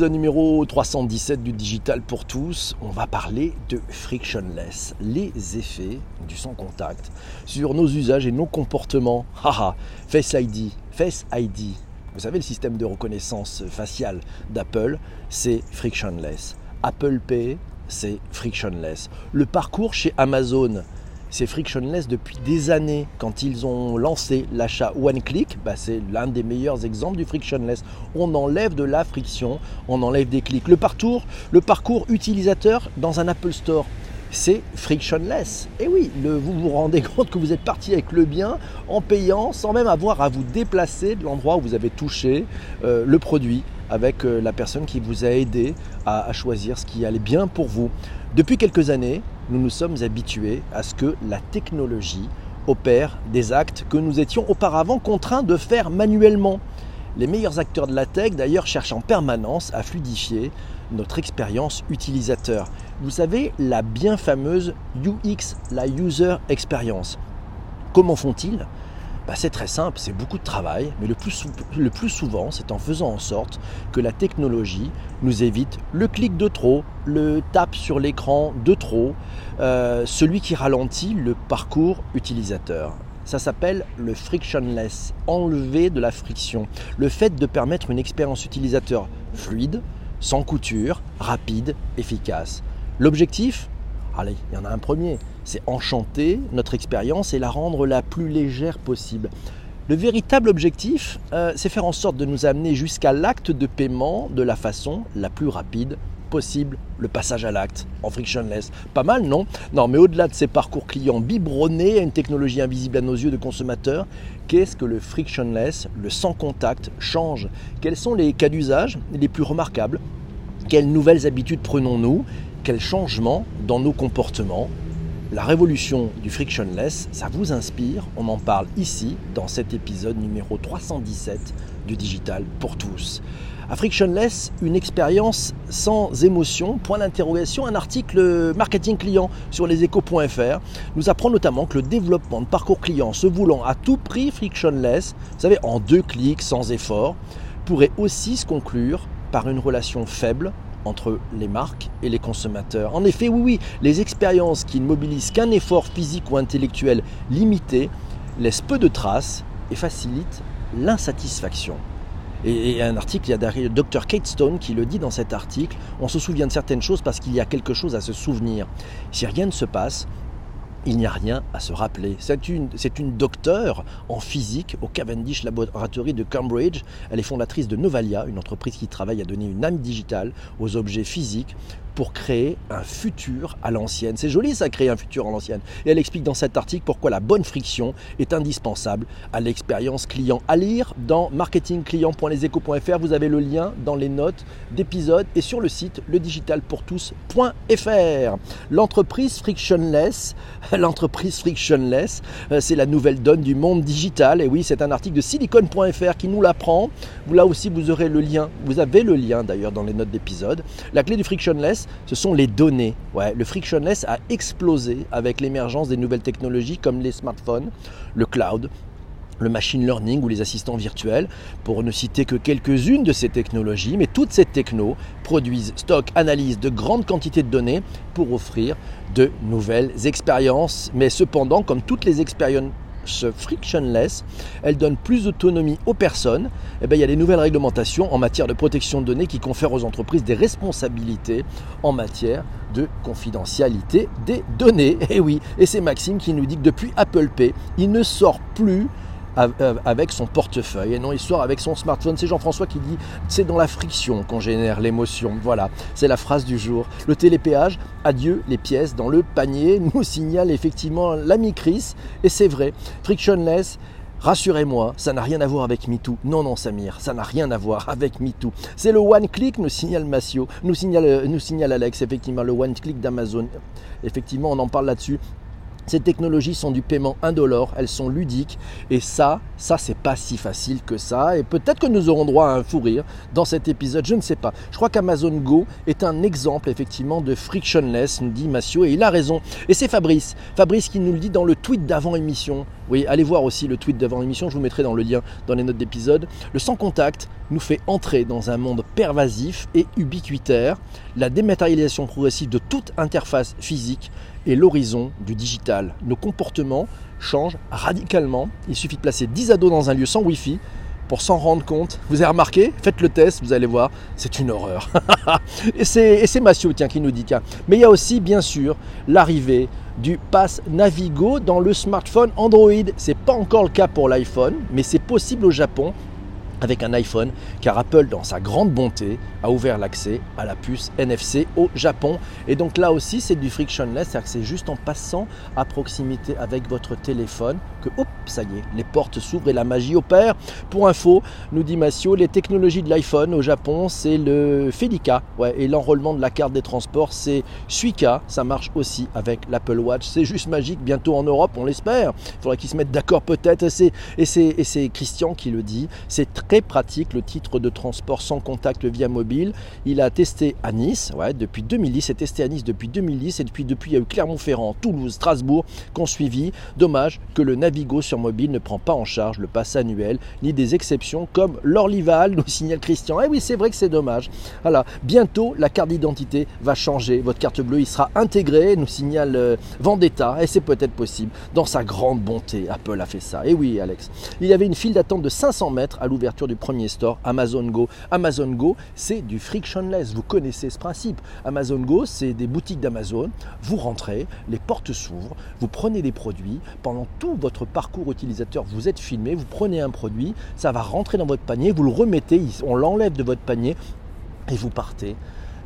Numéro 317 du Digital pour tous, on va parler de frictionless, les effets du sans contact sur nos usages et nos comportements. Haha, Face ID, Face ID. Vous savez, le système de reconnaissance faciale d'Apple, c'est frictionless. Apple Pay, c'est frictionless. Le parcours chez Amazon, c'est frictionless depuis des années. Quand ils ont lancé l'achat One Click, bah, c'est l'un des meilleurs exemples du frictionless. On enlève de la friction, on enlève des clics. Le parcours, le parcours utilisateur dans un Apple Store, c'est frictionless. Et oui, vous vous rendez compte que vous êtes parti avec le bien en payant sans même avoir à vous déplacer de l'endroit où vous avez touché euh, le produit avec euh, la personne qui vous a aidé à choisir ce qui allait bien pour vous. Depuis quelques années, nous nous sommes habitués à ce que la technologie opère des actes que nous étions auparavant contraints de faire manuellement. Les meilleurs acteurs de la tech, d'ailleurs, cherchent en permanence à fluidifier notre expérience utilisateur. Vous savez, la bien fameuse UX, la User Experience. Comment font-ils? Bah, c'est très simple, c'est beaucoup de travail, mais le plus, souvent, c'est en faisant en sorte que la technologie nous évite le clic de trop, le tape sur l'écran de trop, euh, celui qui ralentit le parcours utilisateur. Ça s'appelle le frictionless, enlever de la friction. Le fait de permettre une expérience utilisateur fluide, sans couture, rapide, efficace. L'objectif? Allez, il y en a un premier, c'est enchanter notre expérience et la rendre la plus légère possible. Le véritable objectif, euh, c'est faire en sorte de nous amener jusqu'à l'acte de paiement de la façon la plus rapide possible, le passage à l'acte en frictionless. Pas mal, non? Non, mais au-delà de ces parcours clients biberonnés à une technologie invisible à nos yeux de consommateurs, qu'est-ce que le frictionless, le sans contact, change? Quels sont les cas d'usage les plus remarquables? Quelles nouvelles habitudes prenons-nous? Quel changement dans nos comportements. La révolution du frictionless, ça vous inspire. On en parle ici dans cet épisode numéro 317 du Digital pour tous. À Frictionless, une expérience sans émotion, point d'interrogation, un article marketing client sur leséchos.fr nous apprend notamment que le développement de parcours client se voulant à tout prix frictionless, vous savez, en deux clics, sans effort, pourrait aussi se conclure par une relation faible entre les marques et les consommateurs. En effet, oui, oui, les expériences qui ne mobilisent qu'un effort physique ou intellectuel limité laissent peu de traces et facilitent l'insatisfaction. Et, un article, il y a derrière Dr. Kate Stone qui le dit dans cet article, on se souvient de certaines choses parce qu'il y a quelque chose à se souvenir. Si rien ne se passe, il n'y a rien à se rappeler. C'est une, une docteure en physique au Cavendish Laboratory de Cambridge. Elle est fondatrice de Novalia, une entreprise qui travaille à donner une âme digitale aux objets physiques pour créer un futur à l'ancienne. C'est joli ça, créer un futur à l'ancienne. Et elle explique dans cet article pourquoi la bonne friction est indispensable à l'expérience client. À lire dans marketingclient.leséchos.fr, vous avez le lien dans les notes d'épisode et sur le site ledigitalpourtous.fr. L'entreprise frictionless, l'entreprise frictionless, euh, c'est la nouvelle donne du monde digital. Et oui, c'est un article de silicon.fr qui nous l'apprend. Là aussi, vous aurez le lien. Vous avez le lien d'ailleurs dans les notes d'épisode. La clé du frictionless, ce sont les données. Ouais, le frictionless a explosé avec l'émergence des nouvelles technologies comme les smartphones, le cloud, le machine learning ou les assistants virtuels, pour ne citer que quelques-unes de ces technologies, mais toutes ces technos produisent, stockent, analysent de grandes quantités de données pour offrir de nouvelles expériences. Mais cependant, comme toutes les expériences frictionless, elle donne plus d'autonomie aux personnes. Et eh bien, il y a des nouvelles réglementations en matière de protection de données qui confèrent aux entreprises des responsabilités en matière de confidentialité des données. Et oui, et c'est Maxime qui nous dit que depuis Apple Pay, il ne sort plus avec son portefeuille et non il sort avec son smartphone. C'est Jean-François qui dit c'est dans la friction qu'on génère l'émotion. Voilà, c'est la phrase du jour. Le télépéage, adieu les pièces dans le panier, nous signale effectivement l'ami Chris et c'est vrai. Frictionless, Rassurez-moi, ça n'a rien à voir avec MeToo. Non, non, Samir, ça n'a rien à voir avec MeToo. C'est le one click, nous signale Massio, nous signale, nous signale Alex, effectivement, le one click d'Amazon. Effectivement, on en parle là-dessus. Ces technologies sont du paiement indolore, elles sont ludiques et ça, ça c'est pas si facile que ça et peut-être que nous aurons droit à un fou rire dans cet épisode, je ne sais pas. Je crois qu'Amazon Go est un exemple effectivement de frictionless, nous dit Massio et il a raison. Et c'est Fabrice, Fabrice qui nous le dit dans le tweet d'avant émission. Oui, allez voir aussi le tweet d'avant l'émission, je vous mettrai dans le lien dans les notes d'épisode. Le sans contact nous fait entrer dans un monde pervasif et ubiquitaire, la dématérialisation progressive de toute interface physique et l'horizon du digital. Nos comportements changent radicalement. Il suffit de placer 10 ados dans un lieu sans Wi-Fi s'en rendre compte. Vous avez remarqué? Faites le test, vous allez voir, c'est une horreur. et c'est Massio tiens, qui nous dit tiens. Mais il y a aussi bien sûr l'arrivée du pass Navigo dans le smartphone Android. C'est pas encore le cas pour l'iPhone, mais c'est possible au Japon avec un iPhone, car Apple, dans sa grande bonté, a ouvert l'accès à la puce NFC au Japon. Et donc là aussi, c'est du frictionless, c'est-à-dire c'est juste en passant à proximité avec votre téléphone que, hop, ça y est, les portes s'ouvrent et la magie opère. Pour info, nous dit Massio, les technologies de l'iPhone au Japon, c'est le Felica, et l'enrôlement de la carte des transports, c'est Suica. Ça marche aussi avec l'Apple Watch. C'est juste magique, bientôt en Europe, on l'espère. Il faudra qu'ils se mettent d'accord peut-être. Et c'est Christian qui le dit. C'est très pratique le titre de transport sans contact via mobile. Il a testé à Nice, depuis 2010, c'est testé à Nice depuis 2010 et depuis, il y a eu Clermont-Ferrand, Toulouse, Strasbourg qu'on suivi. Dommage que le Navigo sur mobile ne prend pas en charge le pass annuel ni des exceptions comme l'Orlival, nous signale Christian. Eh oui, c'est vrai que c'est dommage. Voilà, bientôt la carte d'identité va changer. Votre carte bleue, il sera intégré, nous signale euh, Vendetta, et c'est peut-être possible. Dans sa grande bonté, Apple a fait ça. Et oui, Alex, il y avait une file d'attente de 500 mètres à l'ouverture du premier store, Amazon Go. Amazon Go, c'est du frictionless. Vous connaissez ce principe. Amazon Go, c'est des boutiques d'Amazon. Vous rentrez, les portes s'ouvrent, vous prenez des produits. Pendant tout votre parcours utilisateur, vous êtes filmé, vous prenez un produit, ça va rentrer dans votre panier, vous le remettez, on l'enlève de votre panier et vous partez.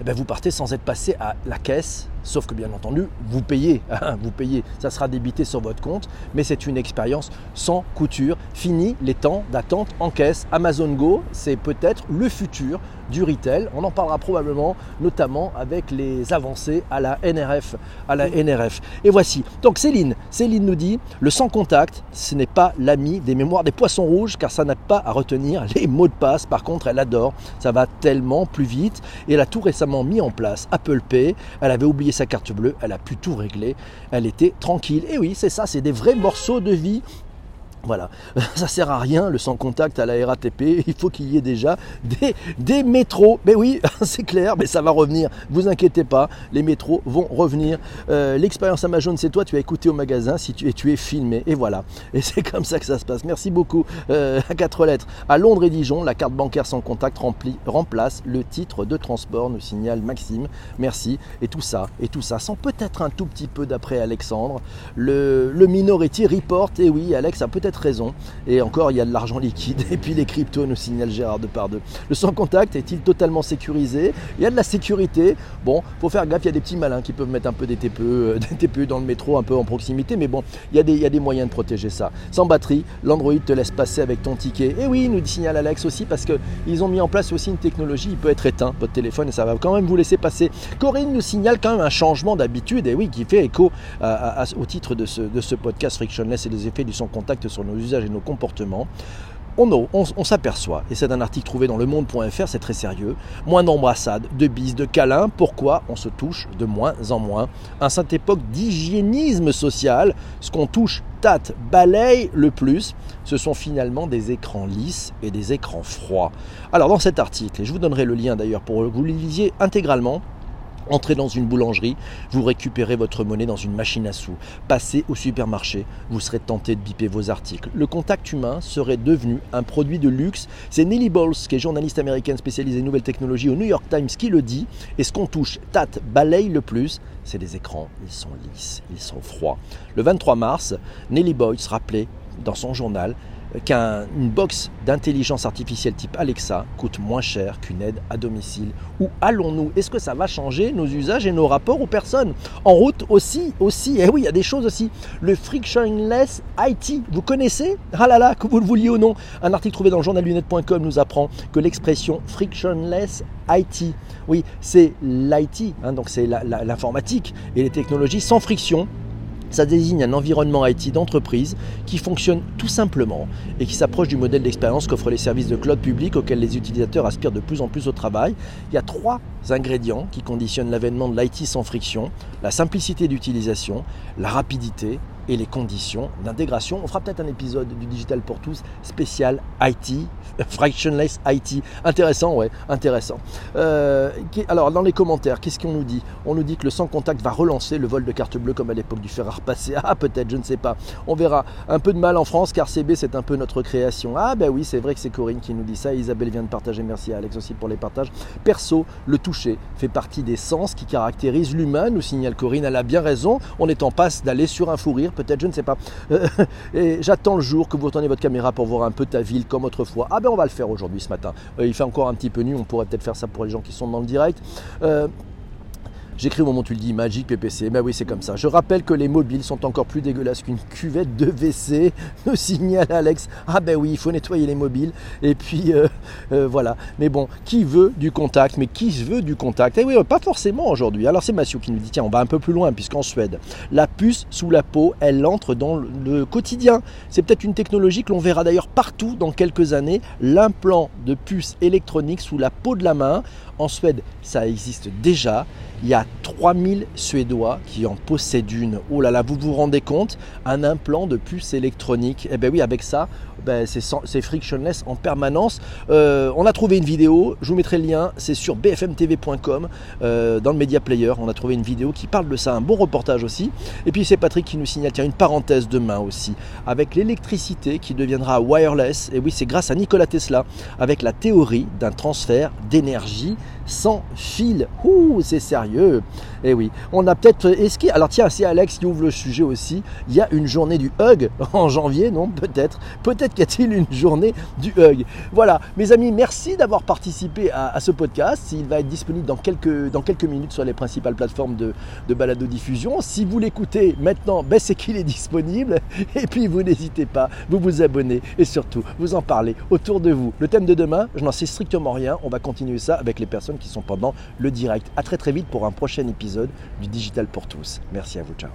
Eh bien, vous partez sans être passé à la caisse Sauf que bien entendu, vous payez, hein, vous payez, ça sera débité sur votre compte, mais c'est une expérience sans couture. Fini les temps d'attente en caisse. Amazon Go, c'est peut-être le futur du retail. On en parlera probablement, notamment avec les avancées à la NRF, à la NRF. Et voici. Donc Céline, Céline nous dit le sans contact, ce n'est pas l'ami des mémoires des poissons rouges, car ça n'a pas à retenir les mots de passe. Par contre, elle adore. Ça va tellement plus vite. Et elle a tout récemment mis en place Apple Pay. Elle avait oublié sa carte bleue, elle a pu tout régler, elle était tranquille. Et oui, c'est ça, c'est des vrais morceaux de vie voilà, ça sert à rien le sans contact à la RATP, il faut qu'il y ait déjà des, métros. Mais oui, c'est clair, mais ça va revenir, vous inquiétez pas, les métros vont revenir. Euh, l'expérience Amazon, c'est toi, tu as écouté au magasin, si tu, es, tu es filmé, et voilà. Et c'est comme ça que ça se passe. Merci beaucoup euh, à quatre lettres. À Londres et Dijon, la carte bancaire sans contact remplace le titre de transport, nous signale Maxime. Merci. Et tout ça, et tout ça, sans peut-être un tout petit peu d'après Alexandre, le, le Minority Report, et oui, Alex a peut-être raison. Et encore, il y a de l'argent liquide. Et puis les cryptos, nous signale Gérard de par deux. Le sans contact est-il totalement sécurisé? Il y a de la sécurité. Bon, faut faire gaffe, il y a des petits malins qui peuvent mettre un peu des TPE, euh, des TPE dans le métro, un peu en proximité. Mais bon, il y, a des, il y a des moyens de protéger ça. Sans batterie, l'Android te laisse passer avec ton ticket. Et oui, nous signale Alex aussi, parce qu'ils ont mis en place aussi une technologie, il peut être éteint, votre téléphone, et ça va quand même vous laisser passer. Corinne nous signale quand même un changement d'habitude, et oui, qui fait écho au titre de ce, de ce podcast Frictionless et les effets du sans contact sur nos usages et nos comportements, on, s'aperçoit, et c'est un article trouvé dans le monde.fr, c'est très sérieux, moins d'embrassades, de bises, de câlins, pourquoi on se touche de moins en moins? Un sainte époque d'hygiénisme social, ce qu'on touche, tâte, balaye le plus, ce sont finalement des écrans lisses et des écrans froids. Alors dans cet article, et je vous donnerai le lien d'ailleurs pour que vous le lisiez intégralement, Entrez dans une boulangerie, vous récupérez votre monnaie dans une machine à sous. Passez au supermarché, vous serez tenté de biper vos articles. Le contact humain serait devenu un produit de luxe. C'est Nelly Bowles, qui est journaliste américaine spécialisée nouvelles technologies au New York Times, qui le dit. Et ce qu'on touche, tâte, balaye le plus, c'est les écrans. Ils sont lisses, ils sont froids. Le 23 mars, Nelly Boyce rappelait dans son journal qu'une box d'intelligence artificielle type Alexa coûte moins cher qu'une aide à domicile. Où allons-nous? Est-ce que ça va changer nos usages et nos rapports aux personnes? En route aussi, aussi, et eh oui, il y a des choses aussi. Le frictionless IT, vous connaissez? Ah là là, que vous le vouliez ou non. Un article trouvé dans le journallunette.com nous apprend que l'expression frictionless IT, oui, c'est l'IT, hein, donc c'est l'informatique et les technologies sans friction ça désigne un environnement IT d'entreprise qui fonctionne tout simplement et qui s'approche du modèle d'expérience qu'offrent les services de cloud public auxquels les utilisateurs aspirent de plus en plus au travail. Il y a trois ingrédients qui conditionnent l'avènement de l'IT sans friction, la simplicité d'utilisation, la rapidité et les conditions d'intégration. On fera peut-être un épisode du Digital pour tous spécial IT, frictionless IT. Intéressant, ouais, intéressant. Euh, alors, dans les commentaires, qu'est-ce qu'on nous dit? On nous dit que le sans contact va relancer le vol de carte bleue comme à l'époque du fer à repasser. Ah, peut-être, je ne sais pas. On verra. Un peu de mal en France car CB, c'est un peu notre création. Ah, ben oui, c'est vrai que c'est Corinne qui nous dit ça. Isabelle vient de partager. Merci à Alex aussi pour les partages. Perso, le toucher fait partie des sens qui caractérisent l'humain, nous signale Corinne. Elle a bien raison. On est en passe d'aller sur un fou rire, peut-être, je ne sais pas. et j'attends le jour que vous tournez votre caméra pour voir un peu ta ville comme autrefois. Ah ben on va le faire aujourd'hui ce matin. Euh, il fait encore un petit peu nuit, on pourrait peut-être faire ça pour les gens qui sont dans le direct. Euh, J'écris au moment où tu le dis, Magic PPC. Ben oui, c'est comme ça. Je rappelle que les mobiles sont encore plus dégueulasses qu'une cuvette de WC. Me signale Alex. Ah ben oui, il faut nettoyer les mobiles. Et puis euh, euh, voilà. Mais bon, qui veut du contact? Mais qui veut du contact? Eh oui, pas forcément aujourd'hui. Alors c'est Mathieu qui nous dit tiens, on va un peu plus loin, puisqu'en Suède, la puce sous la peau, elle entre dans le quotidien. C'est peut-être une technologie que l'on verra d'ailleurs partout dans quelques années. L'implant de puce électronique sous la peau de la main. En Suède, ça existe déjà. Il y a 3000 Suédois qui en possèdent une. Oh là là, vous vous rendez compte? Un implant de puce électronique. Eh bien oui, avec ça, ben, c'est frictionless en permanence. Euh, on a trouvé une vidéo, je vous mettrai le lien, c'est sur bfmtv.com, euh, dans le Media Player. On a trouvé une vidéo qui parle de ça, un bon reportage aussi. Et puis c'est Patrick qui nous signale, tiens, une parenthèse demain aussi, avec l'électricité qui deviendra wireless. Et oui, c'est grâce à Nikola Tesla, avec la théorie d'un transfert d'énergie sans fil. Ouh, c'est sérieux. Et eh oui, on a peut-être. Est-ce alors tiens, c'est Alex qui ouvre le sujet aussi. Il y a une journée du hug en janvier, non Peut-être. Peut-être qu'y a-t-il une journée du hug. Voilà, mes amis, merci d'avoir participé à, ce podcast. Il va être disponible dans quelques, minutes sur les principales plateformes de, de balado-diffusion. Si vous l'écoutez maintenant, ben c'est qu'il est disponible. Et puis vous n'hésitez pas, vous vous abonnez et surtout vous en parlez autour de vous. Le thème de demain, je n'en sais strictement rien. On va continuer ça avec les personnes qui sont pendant le direct. A très très vite pour un prochain du Digital pour tous. Merci à vous, ciao.